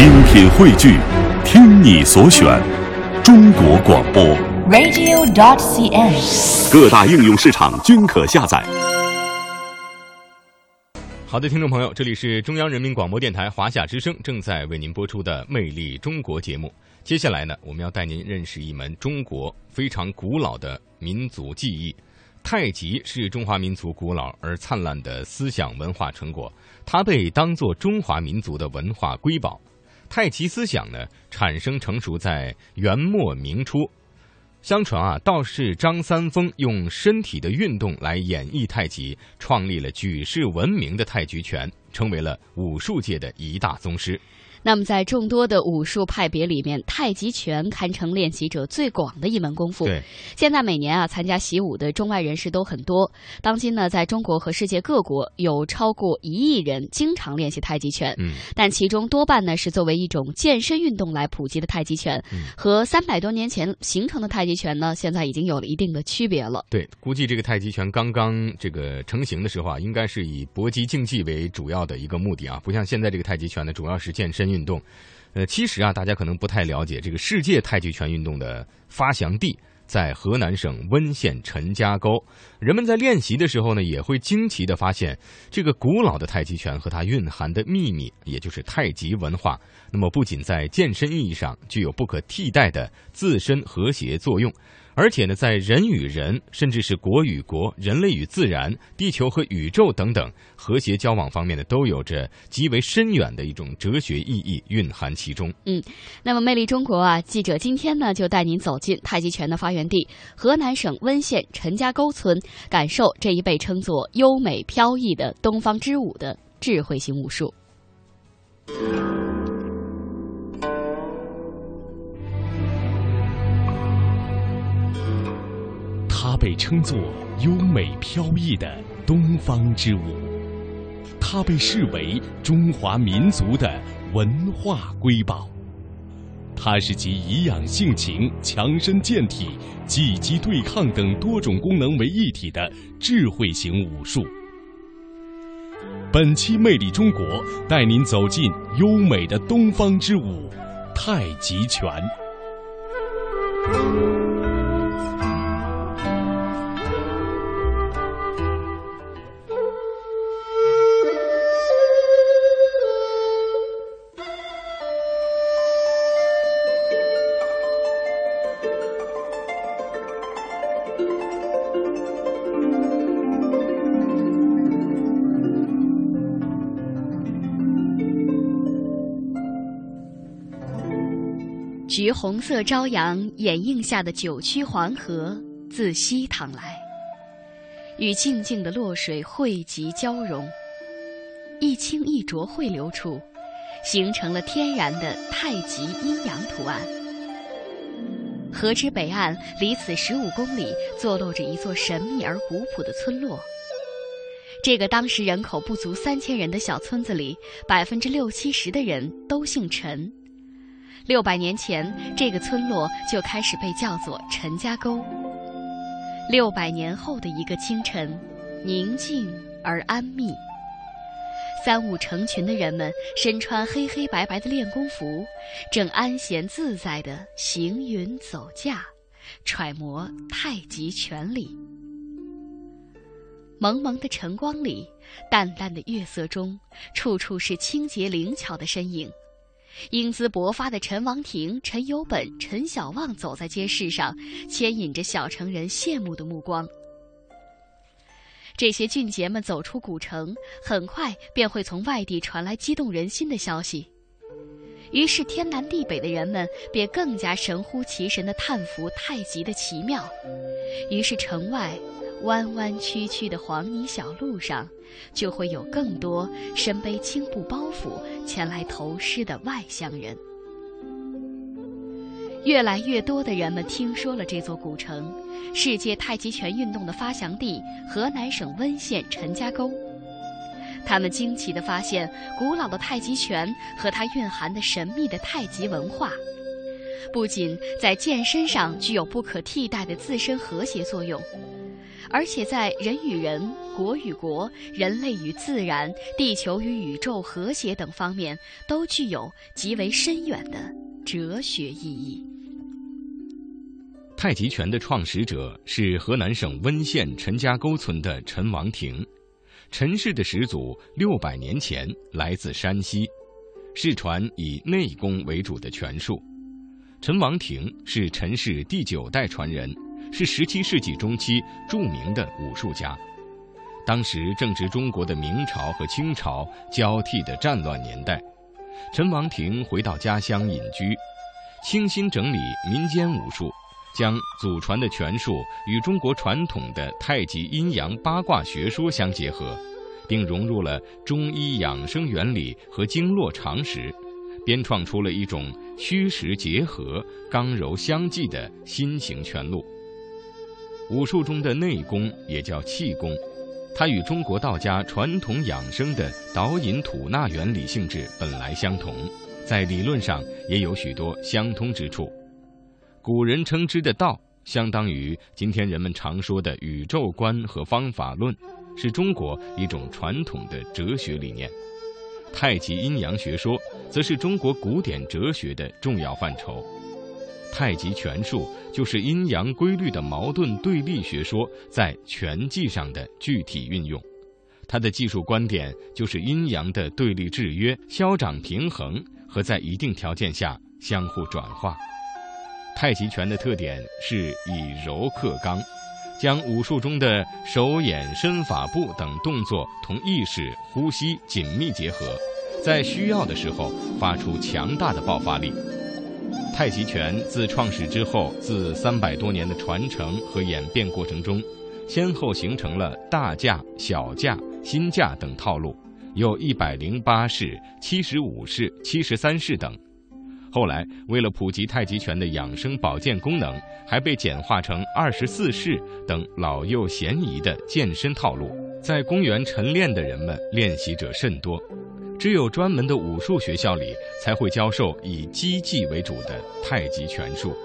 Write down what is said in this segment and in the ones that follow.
精品汇聚，听你所选，中国广播。radio.dot.cn，。各大应用市场均可下载。好的，听众朋友，这里是中央人民广播电台华夏之声正在为您播出的《魅力中国》节目。接下来呢，我们要带您认识一门中国非常古老的民族技艺。太极是中华民族古老而灿烂的思想文化成果，它被当作中华民族的文化瑰宝。太极思想呢，产生成熟在元末明初。相传啊，道士张三丰用身体的运动来演绎太极，创立了举世闻名的太极拳，成为了武术界的一大宗师。那么，在众多的武术派别里面，太极拳堪称练习者最广的一门功夫。对，现在每年啊，参加习武的中外人士都很多。当今呢，在中国和世界各国有超过一亿人经常练习太极拳。嗯，但其中多半呢是作为一种健身运动来普及的太极拳，嗯和三百多年前形成的太极拳呢，现在已经有了一定的区别了。对，估计这个太极拳刚刚这个成型的时候啊，应该是以搏击竞技为主要的一个目的啊，不像现在这个太极拳呢，主要是健身运动。呃，其实啊，大家可能不太了解这个世界太极拳运动的发祥地在河南省温县陈家沟。人们在练习的时候呢，也会惊奇的发现，这个古老的太极拳和它蕴含的秘密，也就是太极文化。那么，不仅在健身意义上具有不可替代的自身和谐作用。而且呢，在人与人，甚至是国与国、人类与自然、地球和宇宙等等和谐交往方面呢，都有着极为深远的一种哲学意义蕴含其中。嗯那么，魅力中国啊，记者今天呢就带您走进太极拳的发源地河南省温县陈家沟村，感受这一被称作优美飘逸的东方之舞的智慧型武术。它被称作优美飘逸的东方之舞，它被视为中华民族的文化瑰宝。它是集颐养性情、强身健体、积极对抗等多种功能为一体的智慧型武术。本期《魅力中国》带您走进优美的东方之舞——太极拳。橘红色朝阳掩映下的九曲黄河自西淌来，与静静的洛水汇集交融，一清一浊汇流处，形成了天然的太极阴阳图案。河之北岸，离此十五公里，坐落着一座神秘而古朴的村落。这个当时人口不足三千人的小村子里，百分之六七十的人都姓陈。六百年前，这个村落就开始被叫做陈家沟。六百年后的一个清晨，宁静而安谧。三五成群的人们身穿黑黑白白的练功服，正安闲自在地行云走驾，揣摩太极拳理。蒙蒙的晨光里，淡淡的月色中，处处是清洁灵巧的身影。英姿勃发的陈王庭、陈有本、陈小旺走在街市上，牵引着小城人羡慕的目光。这些俊杰们走出古城，很快便会从外地传来激动人心的消息。于是，天南地北的人们便更加神乎其神地叹服太极的奇妙。于是，城外弯弯曲曲的黄泥小路上，就会有更多身背青布包袱前来投师的外乡人。越来越多的人们听说了这座古城，世界太极拳运动的发祥地河南省温县陈家沟。他们惊奇地发现，古老的太极拳和它蕴含的神秘的太极文化，不仅在健身上具有不可替代的自身和谐作用，而且在人与人、国与国、人类与自然、地球与宇宙和谐等方面，都具有极为深远的哲学意义。太极拳的创始者是河南省温县陈家沟村的陈王庭，陈氏的始祖六百年前来自山西，世传以内功为主的拳术。陈王庭是陈氏第九代传人。是十七世纪中期著名的武术家，当时正值中国的明朝和清朝交替的战乱年代，陈王庭回到家乡隐居，倾心整理民间武术，将祖传的拳术与中国传统的太极阴阳八卦学说相结合，并融入了中医养生原理和经络常识，编创出了一种虚实结合、刚柔相济的新型拳路。武术中的内功也叫气功，它与中国道家传统养生的导引吐纳原理性质本来相同，在理论上也有许多相通之处。古人称之的道，相当于今天人们常说的宇宙观和方法论，是中国一种传统的哲学理念。太极阴阳学说，则是中国古典哲学的重要范畴。太极拳术就是阴阳规律的矛盾对立学说在拳技上的具体运用，它的技术观点就是阴阳的对立制约、消长平衡和在一定条件下相互转化。太极拳的特点是以柔克刚，将武术中的手眼身法步等动作同意识、呼吸紧密结合，在需要的时候发出强大的爆发力。太极拳自创始之后，自三百多年的传承和演变过程中，先后形成了大架、小架、新架等套路，有一百零八式、七十五式、七十三式等。后来，为了普及太极拳的养生保健功能，还被简化成二十四式等老幼咸宜的健身套路。在公园晨练的人们，练习者甚多。只有专门的武术学校里才会教授以击技为主的太极拳术。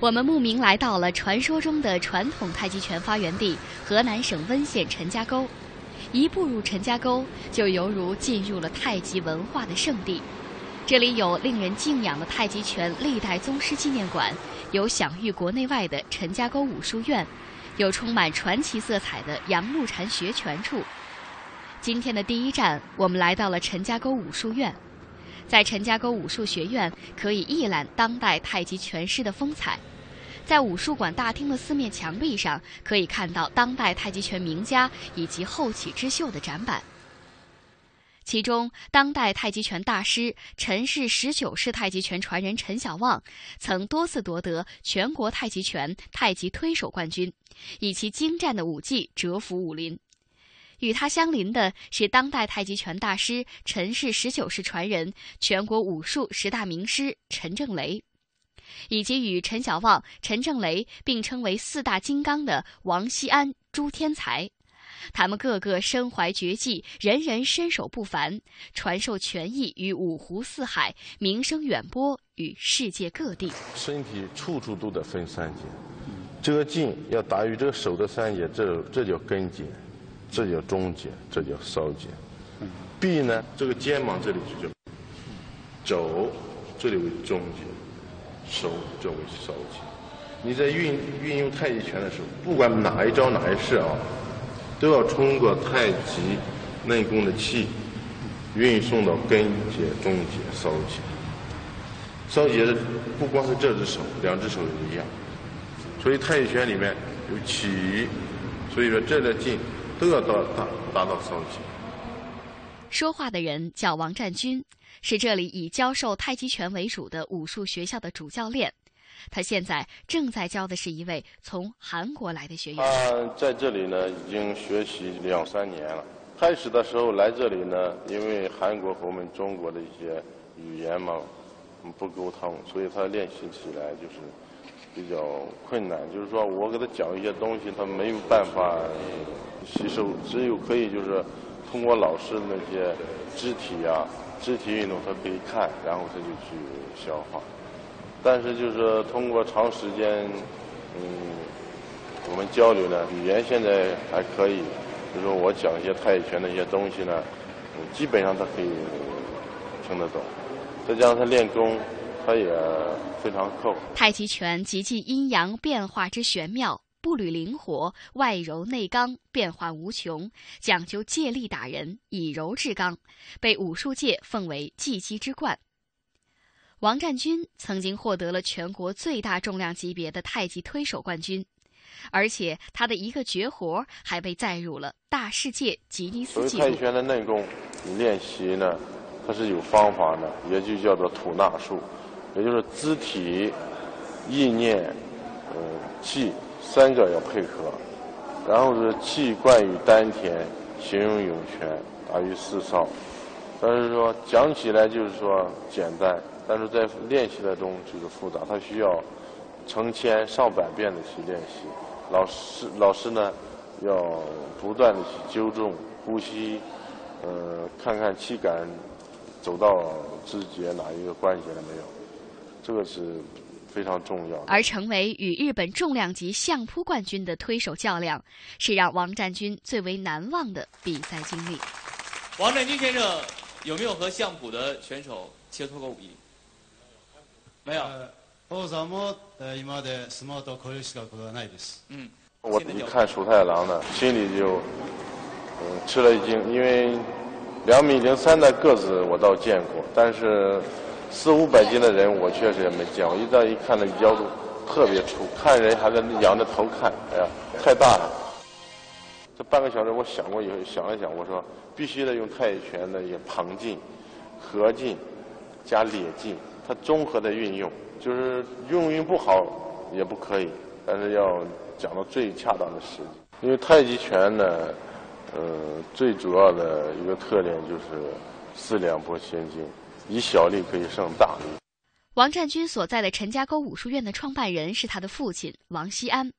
我们慕名来到了传说中的传统太极拳发源地河南省温县陈家沟，一步入陈家沟，就犹如进入了太极文化的圣地。这里有令人敬仰的太极拳历代宗师纪念馆，有享誉国内外的陈家沟武术院。有充满传奇色彩的杨慕禅学拳处。今天的第一站，我们来到了陈家沟武术院。在陈家沟武术学院，可以一览当代太极拳师的风采。在武术馆大厅的四面墙壁上，可以看到当代太极拳名家以及后起之秀的展板。其中，当代太极拳大师陈氏十九式太极拳传人陈小旺，曾多次夺得全国太极拳太极推手冠军，以其精湛的武技折服武林。与他相邻的是当代太极拳大师陈氏十九式传人、全国武术十大名师陈正雷，以及与陈小旺、陈正雷并称为四大金刚的王锡安、朱天才。他们个个身怀绝技，人人身手不凡，传授拳艺于五湖四海，名声远播于世界各地。身体处处都得分三节，这个劲要达于这个手的三节，这这叫根节，这叫中节，这叫梢节。臂呢，这个肩膀这里就叫肘，这里为中节，手这为梢节。你在运运用太极拳的时候，不管哪一招哪一式啊。都要通过太极内功的气运送到根节、中节、梢节。梢节的不光是这只手，两只手也一样。所以太极拳里面有起，所以说这个劲都要到达达到梢节。说话的人叫王占军，是这里以教授太极拳为主的武术学校的主教练。他现在正在教的是一位从韩国来的学员。他在这里呢，已经学习两三年了。开始的时候来这里呢，因为韩国和我们中国的一些语言嘛不沟通，所以他练习起来就是比较困难。就是说我给他讲一些东西，他没有办法吸收，只有可以就是通过老师那些肢体啊、肢体运动，他可以看，然后他就去消化。但是就是通过长时间，嗯，我们交流呢，语言现在还可以，就是说我讲一些太极拳的一些东西呢，基本上他可以听得懂。再加上他练功，他也非常刻苦。太极拳极尽阴阳变化之玄妙。步履灵活，外柔内刚，变化无穷，讲究借力打人，以柔制刚，被武术界奉为技击之冠。王占军曾经获得了全国最大重量级别的太极推手冠军，而且他的一个绝活还被载入了大世界吉尼斯纪录。太极拳的内功，你练习呢，它是有方法的，也就叫做吐纳术，也就是肢体、意念、呃气。三个要配合，然后是气贯于丹田，形容涌泉，达于四少。但是说讲起来就是说简单，但是在练习的中就是复杂，它需要成千上百遍的去练习。老师老师呢要不断的去纠正呼吸，呃，看看气感走到肢节哪一个关节了没有，这个是。非常重要。而成为与日本重量级相扑冠军的推手较量，是让王占军最为难忘的比赛经历。王占军先生有没有和相扑的选手切磋过武艺？没有。王さも今まで相撲と交流したことはないです。嗯，我一看蜀太郎呢，心里就嗯吃了一惊，因为两米零三的个子我倒见过，但是。四五百斤的人，我确实也没见过。一到一看，那腰都特别粗，看人还在仰着头看，哎呀，太大了。 半个小时，我想过以后，想了想，我说必须得用太极拳的一些旁劲、合劲加咧劲，它综合的运用，就是用运不好也不可以，但是要讲到最恰当的时机。因为太极拳呢，呃，最主要的一个特点就是四两拨千斤。以小力可以胜大力。王占军所在的陈家沟武术院的创办人是他的父亲王锡安。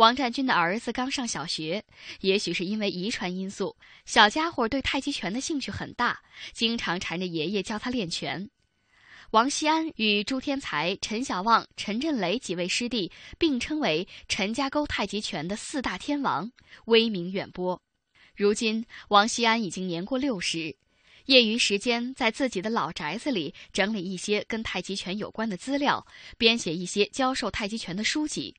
王占军的儿子刚上小学，也许是因为遗传因素，小家伙对太极拳的兴趣很大，经常缠着爷爷教他练拳。王锡安与朱天才、陈小旺、陈振雷几位师弟并称为陈家沟太极拳的四大天王，威名远播。如今，王锡安已经年过六十。业余时间，在自己的老宅子里整理一些跟太极拳有关的资料，编写一些教授太极拳的书籍。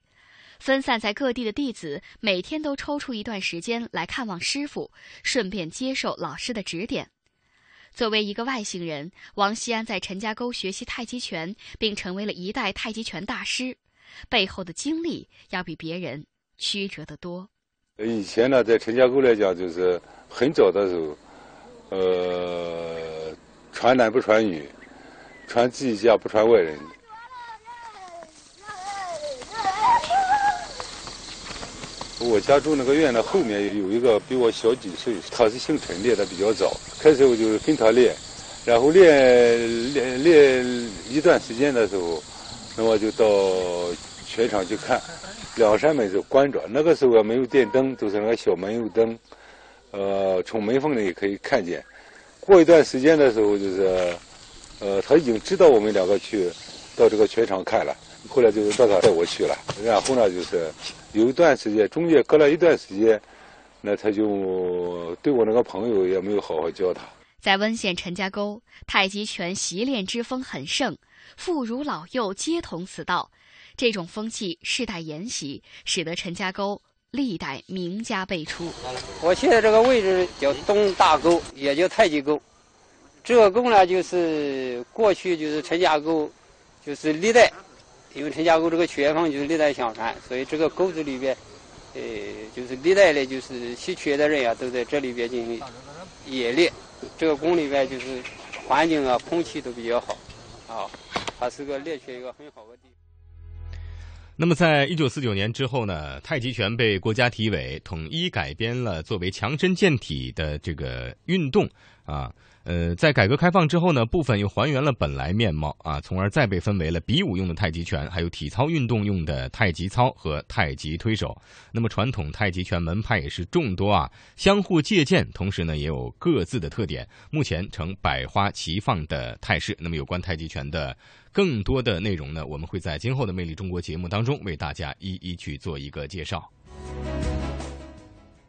分散在各地的弟子每天都抽出一段时间来看望师傅，顺便接受老师的指点。作为一个外姓人，王锡安在陈家沟学习太极拳，并成为了一代太极拳大师，背后的经历要比别人曲折得多。以前呢，在陈家沟来讲，就是很早的时候。呃，传男不传女，传自己家不传外人。我家住那个院的后面有一个比我小几岁，他是姓陈练的比较早。开始我就跟他练，然后练练练一段时间的时候，那么就到全场去看，两扇门是关着，那个时候没有电灯，都是那个小煤油灯。呃，从门缝里可以看见。过一段时间的时候，就是，呃，他已经知道我们两个去到这个拳场看了。后来就是让他带我去了。然后呢，就是有一段时间，中间隔了一段时间，那他就对我那个朋友也没有好好教他。在温县陈家沟，太极拳习练之风很盛，妇孺老幼皆同此道。这种风气世代沿袭，使得陈家沟。历代名家辈出。我现在这个位置叫东大沟，也叫太极沟。这个沟呢，就是过去就是陈家沟，就是历代，因为陈家沟这个拳风就是历代相传，所以这个沟子里边，呃，就是历代的，就是稀缺的人呀，都在这里边进行冶炼。这个宫里边就是环境啊，空气都比较好，啊，它是个猎取一个很好的地方。那么，在一九四九年之后呢，太极拳被国家体委统一改编了，作为强身健体的这个运动啊。呃，在改革开放之后呢，部分又还原了本来面貌啊，从而再被分为了比武用的太极拳，还有体操运动用的太极操和太极推手。那么传统太极拳门派也是众多啊，相互借鉴，同时呢也有各自的特点，目前呈百花齐放的态势。那么有关太极拳的更多的内容呢，我们会在今后的《魅力中国》节目当中为大家一一去做一个介绍。